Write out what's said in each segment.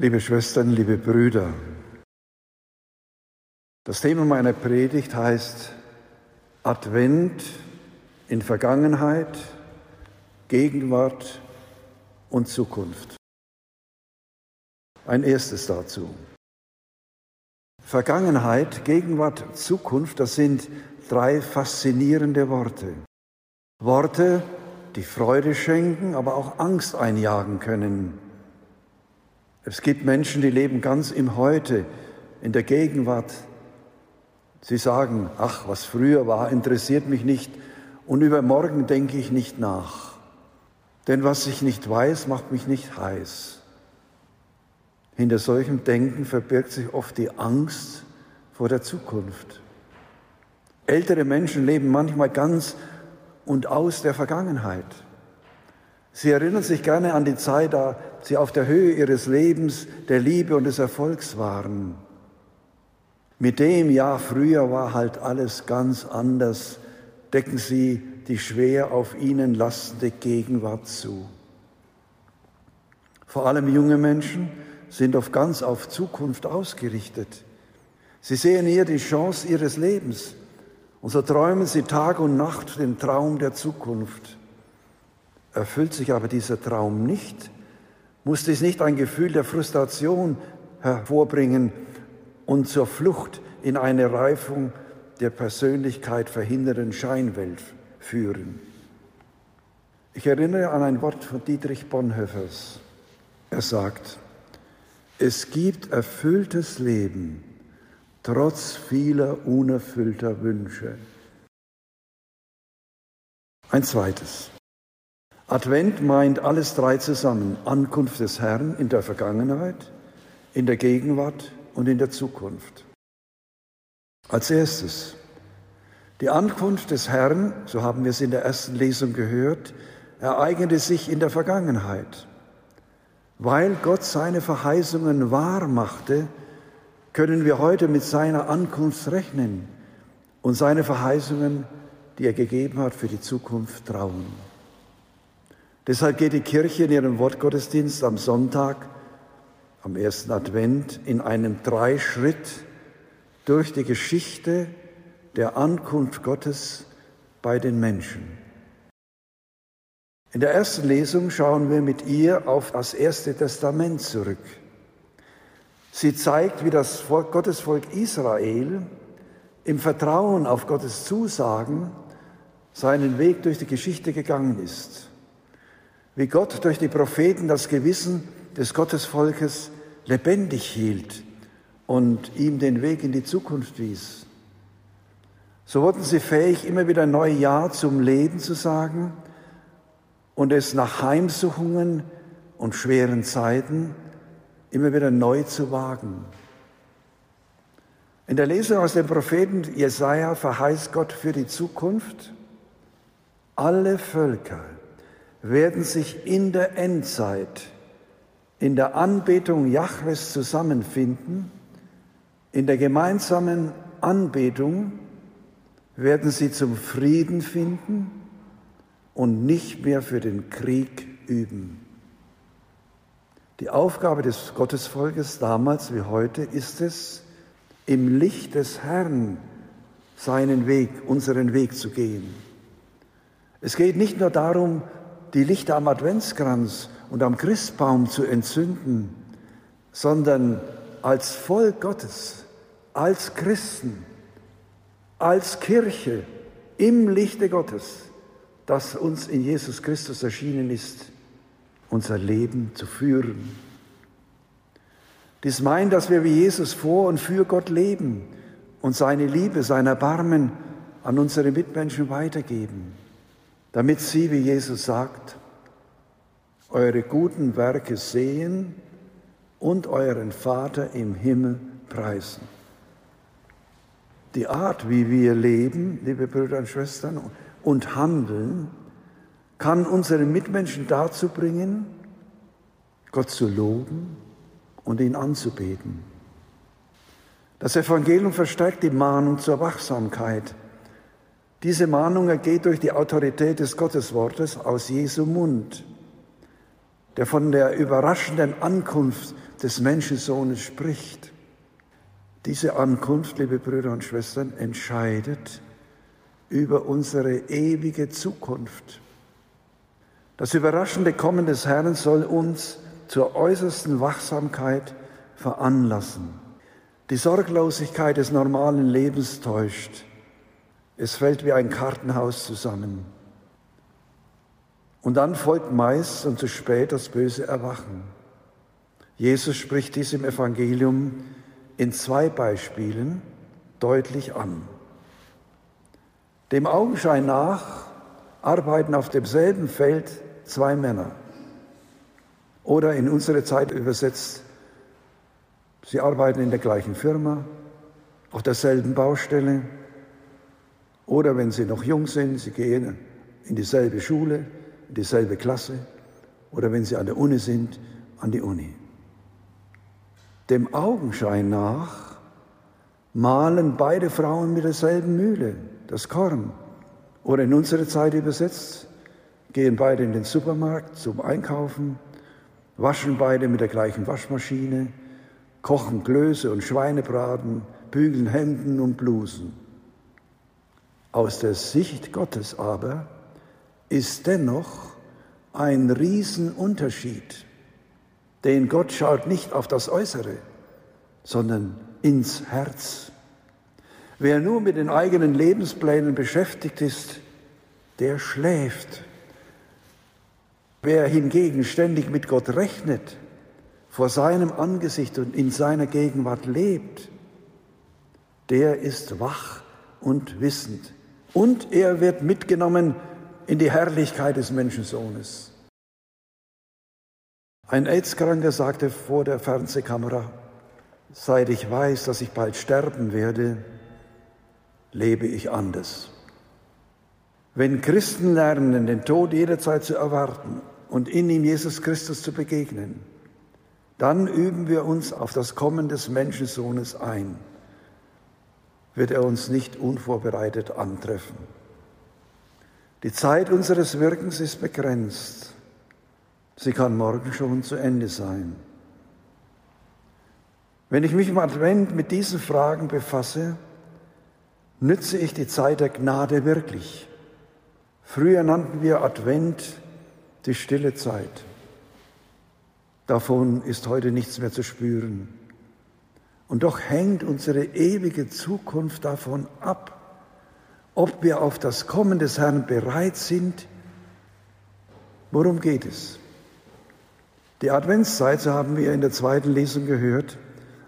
Liebe Schwestern, liebe Brüder, das Thema meiner Predigt heißt Advent in Vergangenheit, Gegenwart und Zukunft. Ein erstes dazu. Vergangenheit, Gegenwart, Zukunft, das sind drei faszinierende Worte. Worte, die Freude schenken, aber auch Angst einjagen können. Es gibt Menschen, die leben ganz im Heute, in der Gegenwart. Sie sagen, ach, was früher war, interessiert mich nicht und über morgen denke ich nicht nach. Denn was ich nicht weiß, macht mich nicht heiß. Hinter solchem Denken verbirgt sich oft die Angst vor der Zukunft. Ältere Menschen leben manchmal ganz und aus der Vergangenheit. Sie erinnern sich gerne an die Zeit, da sie auf der Höhe ihres Lebens, der Liebe und des Erfolgs waren. Mit dem Jahr früher war halt alles ganz anders, decken sie die schwer auf ihnen lastende Gegenwart zu. Vor allem junge Menschen sind oft ganz auf Zukunft ausgerichtet. Sie sehen hier die Chance ihres Lebens und so träumen sie Tag und Nacht den Traum der Zukunft. Erfüllt sich aber dieser Traum nicht, muss dies nicht ein Gefühl der Frustration hervorbringen und zur Flucht in eine Reifung der Persönlichkeit verhindernden Scheinwelt führen. Ich erinnere an ein Wort von Dietrich Bonhoeffers. Er sagt, es gibt erfülltes Leben trotz vieler unerfüllter Wünsche. Ein zweites. Advent meint alles drei zusammen. Ankunft des Herrn in der Vergangenheit, in der Gegenwart und in der Zukunft. Als erstes, die Ankunft des Herrn, so haben wir es in der ersten Lesung gehört, ereignete sich in der Vergangenheit. Weil Gott seine Verheißungen wahr machte, können wir heute mit seiner Ankunft rechnen und seine Verheißungen, die er gegeben hat, für die Zukunft trauen. Deshalb geht die Kirche in ihrem Wortgottesdienst am Sonntag, am ersten Advent, in einem Dreischritt durch die Geschichte der Ankunft Gottes bei den Menschen. In der ersten Lesung schauen wir mit ihr auf das Erste Testament zurück. Sie zeigt, wie das Volk, Gottesvolk Israel im Vertrauen auf Gottes Zusagen seinen Weg durch die Geschichte gegangen ist wie Gott durch die Propheten das Gewissen des Gottesvolkes lebendig hielt und ihm den Weg in die Zukunft wies. So wurden sie fähig, immer wieder neu Ja zum Leben zu sagen und es nach Heimsuchungen und schweren Zeiten immer wieder neu zu wagen. In der Lesung aus dem Propheten Jesaja verheißt Gott für die Zukunft alle Völker werden sich in der Endzeit in der Anbetung Jahwes zusammenfinden, in der gemeinsamen Anbetung werden sie zum Frieden finden und nicht mehr für den Krieg üben. Die Aufgabe des Gottesvolkes damals wie heute ist es, im Licht des Herrn seinen Weg, unseren Weg zu gehen. Es geht nicht nur darum, die Lichter am Adventskranz und am Christbaum zu entzünden, sondern als Volk Gottes, als Christen, als Kirche im Lichte Gottes, das uns in Jesus Christus erschienen ist, unser Leben zu führen. Dies meint, dass wir wie Jesus vor und für Gott leben und seine Liebe, sein Erbarmen an unsere Mitmenschen weitergeben damit sie, wie Jesus sagt, eure guten Werke sehen und euren Vater im Himmel preisen. Die Art, wie wir leben, liebe Brüder und Schwestern, und handeln, kann unsere Mitmenschen dazu bringen, Gott zu loben und ihn anzubeten. Das Evangelium verstärkt die Mahnung zur Wachsamkeit diese Mahnung ergeht durch die Autorität des Gotteswortes aus Jesu Mund. der von der überraschenden Ankunft des Menschensohnes spricht. Diese Ankunft, liebe Brüder und Schwestern, entscheidet über unsere ewige Zukunft. Das überraschende Kommen des Herrn soll uns zur äußersten Wachsamkeit veranlassen. Die Sorglosigkeit des normalen Lebens täuscht. Es fällt wie ein Kartenhaus zusammen. Und dann folgt meist und zu spät das böse Erwachen. Jesus spricht dies im Evangelium in zwei Beispielen deutlich an. Dem Augenschein nach arbeiten auf demselben Feld zwei Männer. Oder in unsere Zeit übersetzt, sie arbeiten in der gleichen Firma, auf derselben Baustelle. Oder wenn sie noch jung sind, sie gehen in dieselbe Schule, in dieselbe Klasse. Oder wenn sie an der Uni sind, an die Uni. Dem Augenschein nach malen beide Frauen mit derselben Mühle das Korn. Oder in unsere Zeit übersetzt, gehen beide in den Supermarkt zum Einkaufen, waschen beide mit der gleichen Waschmaschine, kochen Klöße und Schweinebraten, bügeln Hemden und Blusen. Aus der Sicht Gottes aber ist dennoch ein Riesenunterschied denn Gott schaut nicht auf das Äußere, sondern ins Herz. Wer nur mit den eigenen Lebensplänen beschäftigt ist, der schläft. Wer hingegen ständig mit Gott rechnet, vor seinem Angesicht und in seiner Gegenwart lebt, der ist wach und wissend. Und er wird mitgenommen in die Herrlichkeit des Menschensohnes. Ein AIDS-Kranker sagte vor der Fernsehkamera, seit ich weiß, dass ich bald sterben werde, lebe ich anders. Wenn Christen lernen, den Tod jederzeit zu erwarten und in ihm Jesus Christus zu begegnen, dann üben wir uns auf das Kommen des Menschensohnes ein. Wird er uns nicht unvorbereitet antreffen. Die Zeit unseres Wirkens ist begrenzt. Sie kann morgen schon zu Ende sein. Wenn ich mich im Advent mit diesen Fragen befasse, nütze ich die Zeit der Gnade wirklich. Früher nannten wir Advent die stille Zeit. Davon ist heute nichts mehr zu spüren. Und doch hängt unsere ewige Zukunft davon ab, ob wir auf das Kommen des Herrn bereit sind. Worum geht es? Die Adventszeit, so haben wir in der zweiten Lesung gehört,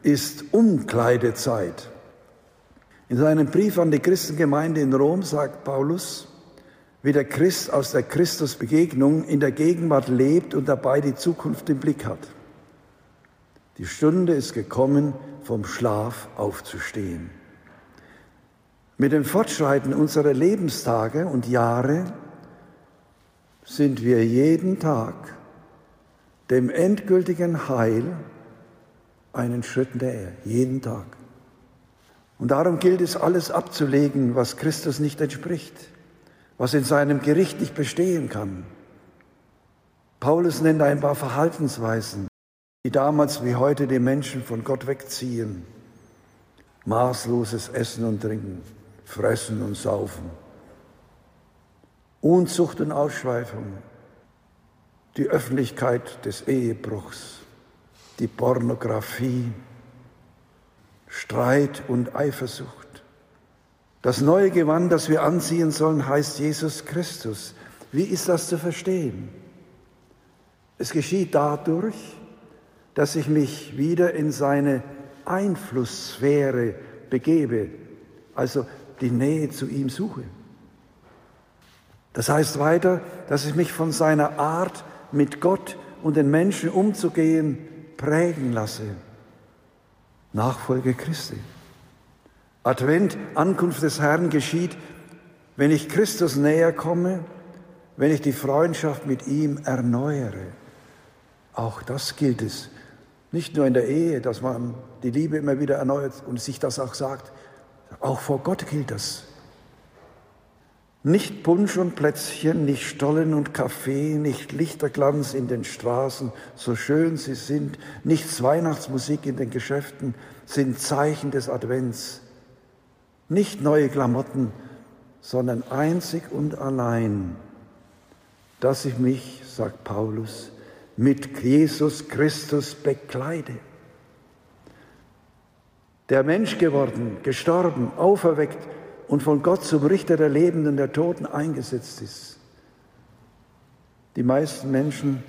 ist Umkleidezeit. In seinem Brief an die Christengemeinde in Rom sagt Paulus, wie der Christ aus der Christusbegegnung in der Gegenwart lebt und dabei die Zukunft im Blick hat. Die Stunde ist gekommen, vom Schlaf aufzustehen. Mit dem Fortschreiten unserer Lebenstage und Jahre sind wir jeden Tag dem endgültigen Heil einen Schritt näher, jeden Tag. Und darum gilt es, alles abzulegen, was Christus nicht entspricht, was in seinem Gericht nicht bestehen kann. Paulus nennt ein paar Verhaltensweisen, die damals wie heute die Menschen von Gott wegziehen. Maßloses Essen und Trinken, Fressen und Saufen, Unzucht und Ausschweifung, die Öffentlichkeit des Ehebruchs, die Pornografie, Streit und Eifersucht. Das neue Gewand, das wir anziehen sollen, heißt Jesus Christus. Wie ist das zu verstehen? Es geschieht dadurch, dass ich mich wieder in seine Einflusssphäre begebe, also die Nähe zu ihm suche. Das heißt weiter, dass ich mich von seiner Art mit Gott und den Menschen umzugehen, prägen lasse. Nachfolge Christi. Advent, Ankunft des Herrn geschieht, wenn ich Christus näher komme, wenn ich die Freundschaft mit ihm erneuere. Auch das gilt es. Nicht nur in der Ehe, dass man die Liebe immer wieder erneuert und sich das auch sagt. Auch vor Gott gilt das. Nicht Punsch und Plätzchen, nicht Stollen und Kaffee, nicht Lichterglanz in den Straßen, so schön sie sind, nichts Weihnachtsmusik in den Geschäften sind Zeichen des Advents. Nicht neue Klamotten, sondern einzig und allein, dass ich mich, sagt Paulus, mit Jesus Christus bekleide. Der Mensch geworden, gestorben, auferweckt, und von Gott zum Richter der Lebenden und der Toten eingesetzt ist. Die meisten Menschen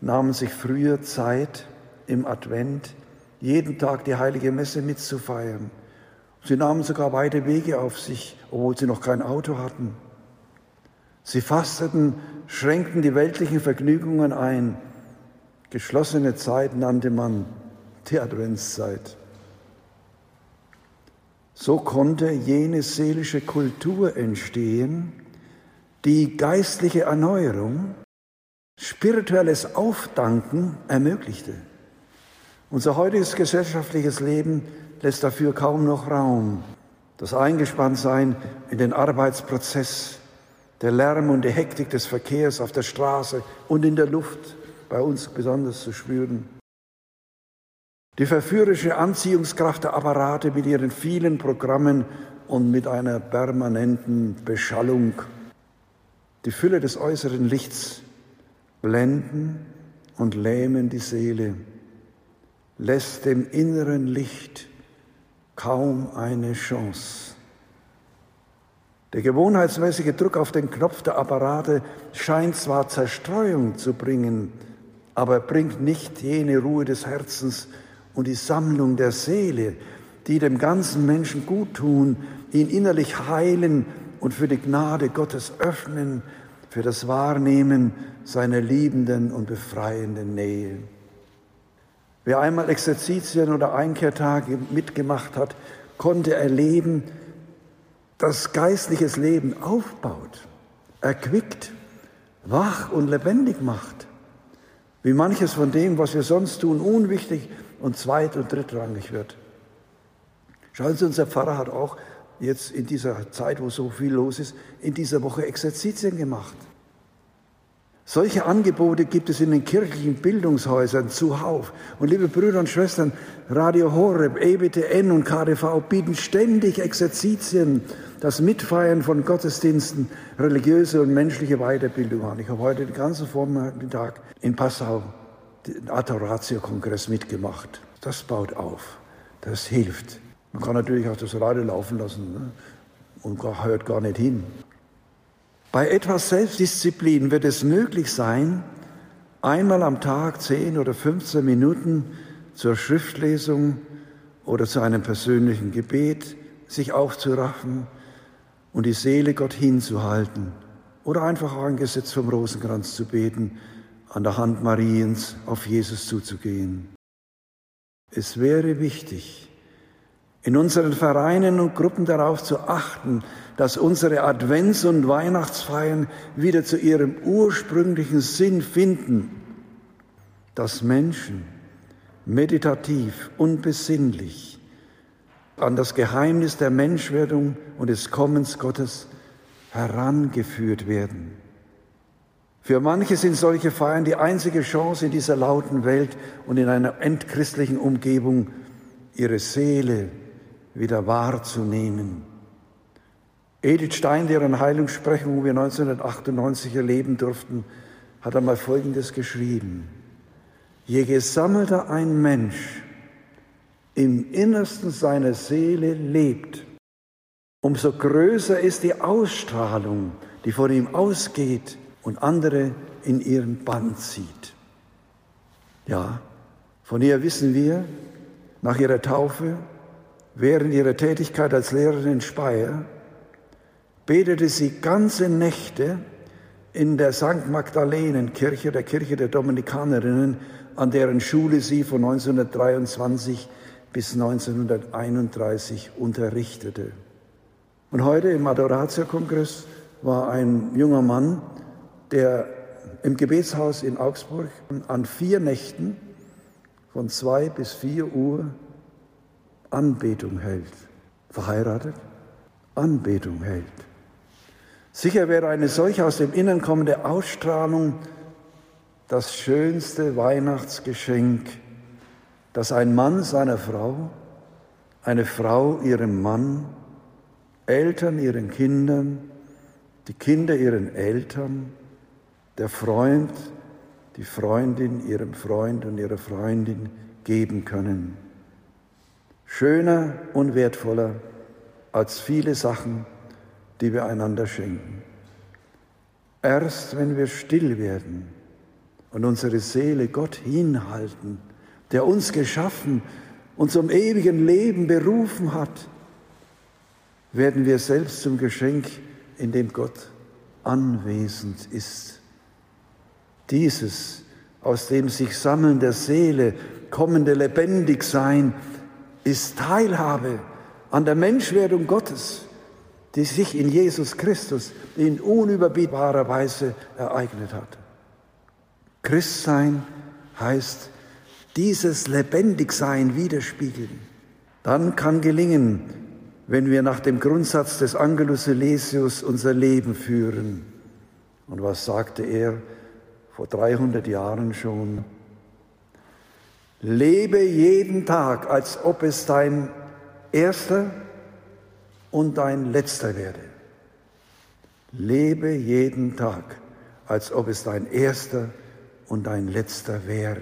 nahmen sich früher Zeit im Advent, jeden Tag die heilige Messe mitzufeiern. Sie nahmen sogar weite Wege auf sich, obwohl sie noch kein Auto hatten. Sie fasteten, schränkten die weltlichen Vergnügungen ein. Geschlossene Zeit nannte man die Adventszeit. So konnte jene seelische Kultur entstehen, die geistliche Erneuerung, spirituelles Aufdanken ermöglichte. Unser heutiges gesellschaftliches Leben lässt dafür kaum noch Raum. Das Eingespanntsein in den Arbeitsprozess, der Lärm und die Hektik des Verkehrs auf der Straße und in der Luft bei uns besonders zu spüren. Die verführerische Anziehungskraft der Apparate mit ihren vielen Programmen und mit einer permanenten Beschallung, die Fülle des äußeren Lichts blenden und lähmen die Seele, lässt dem inneren Licht kaum eine Chance. Der gewohnheitsmäßige Druck auf den Knopf der Apparate scheint zwar Zerstreuung zu bringen, aber bringt nicht jene Ruhe des Herzens, und die Sammlung der Seele, die dem ganzen Menschen gut tun, ihn innerlich heilen und für die Gnade Gottes öffnen, für das Wahrnehmen seiner liebenden und befreienden Nähe. Wer einmal Exerzitien oder Einkehrtage mitgemacht hat, konnte erleben, dass geistliches Leben aufbaut, erquickt, wach und lebendig macht. Wie manches von dem, was wir sonst tun, unwichtig und zweit- und drittrangig wird. Schauen Sie, unser Pfarrer hat auch jetzt in dieser Zeit, wo so viel los ist, in dieser Woche Exerzitien gemacht. Solche Angebote gibt es in den kirchlichen Bildungshäusern zuhauf. Und liebe Brüder und Schwestern, Radio Horeb, EBTN und KDV bieten ständig Exerzitien, das Mitfeiern von Gottesdiensten, religiöse und menschliche Weiterbildung an. Ich habe heute den ganzen Vormittag in Passau den Adoratio-Kongress mitgemacht. Das baut auf, das hilft. Man kann natürlich auch das Radio laufen lassen ne? und hört gar nicht hin. Bei etwas Selbstdisziplin wird es möglich sein, einmal am Tag 10 oder 15 Minuten zur Schriftlesung oder zu einem persönlichen Gebet sich aufzuraffen und die Seele Gott hinzuhalten oder einfach angesetzt vom Rosenkranz zu beten an der Hand Mariens auf Jesus zuzugehen. Es wäre wichtig, in unseren Vereinen und Gruppen darauf zu achten, dass unsere Advents- und Weihnachtsfeiern wieder zu ihrem ursprünglichen Sinn finden, dass Menschen meditativ und besinnlich an das Geheimnis der Menschwerdung und des Kommens Gottes herangeführt werden. Für manche sind solche Feiern die einzige Chance in dieser lauten Welt und in einer entchristlichen Umgebung, ihre Seele wieder wahrzunehmen. Edith Stein, deren Heilungssprechung wir 1998 erleben durften, hat einmal Folgendes geschrieben. Je gesammelter ein Mensch im Innersten seiner Seele lebt, umso größer ist die Ausstrahlung, die von ihm ausgeht und andere in ihren Bann zieht. Ja, von ihr wissen wir, nach ihrer Taufe, während ihrer Tätigkeit als Lehrerin in Speyer, betete sie ganze Nächte in der St. Magdalenenkirche, der Kirche der Dominikanerinnen, an deren Schule sie von 1923 bis 1931 unterrichtete. Und heute im Adoratio-Kongress war ein junger Mann, der im Gebetshaus in Augsburg an vier Nächten von zwei bis vier Uhr Anbetung hält. Verheiratet, Anbetung hält. Sicher wäre eine solche aus dem Innern kommende Ausstrahlung das schönste Weihnachtsgeschenk, das ein Mann seiner Frau, eine Frau ihrem Mann, Eltern ihren Kindern, die Kinder ihren Eltern, der Freund, die Freundin ihrem Freund und ihrer Freundin geben können. Schöner und wertvoller als viele Sachen, die wir einander schenken. Erst wenn wir still werden und unsere Seele Gott hinhalten, der uns geschaffen und zum ewigen Leben berufen hat, werden wir selbst zum Geschenk, in dem Gott anwesend ist. Dieses aus dem sich Sammeln der Seele kommende Lebendigsein ist Teilhabe an der Menschwerdung Gottes, die sich in Jesus Christus in unüberbietbarer Weise ereignet hat. Christsein heißt dieses Lebendigsein widerspiegeln. Dann kann gelingen, wenn wir nach dem Grundsatz des Angelus Silesius unser Leben führen. Und was sagte er vor 300 Jahren schon? Lebe jeden Tag, als ob es dein erster und dein letzter werde. Lebe jeden Tag, als ob es dein erster und dein letzter wäre.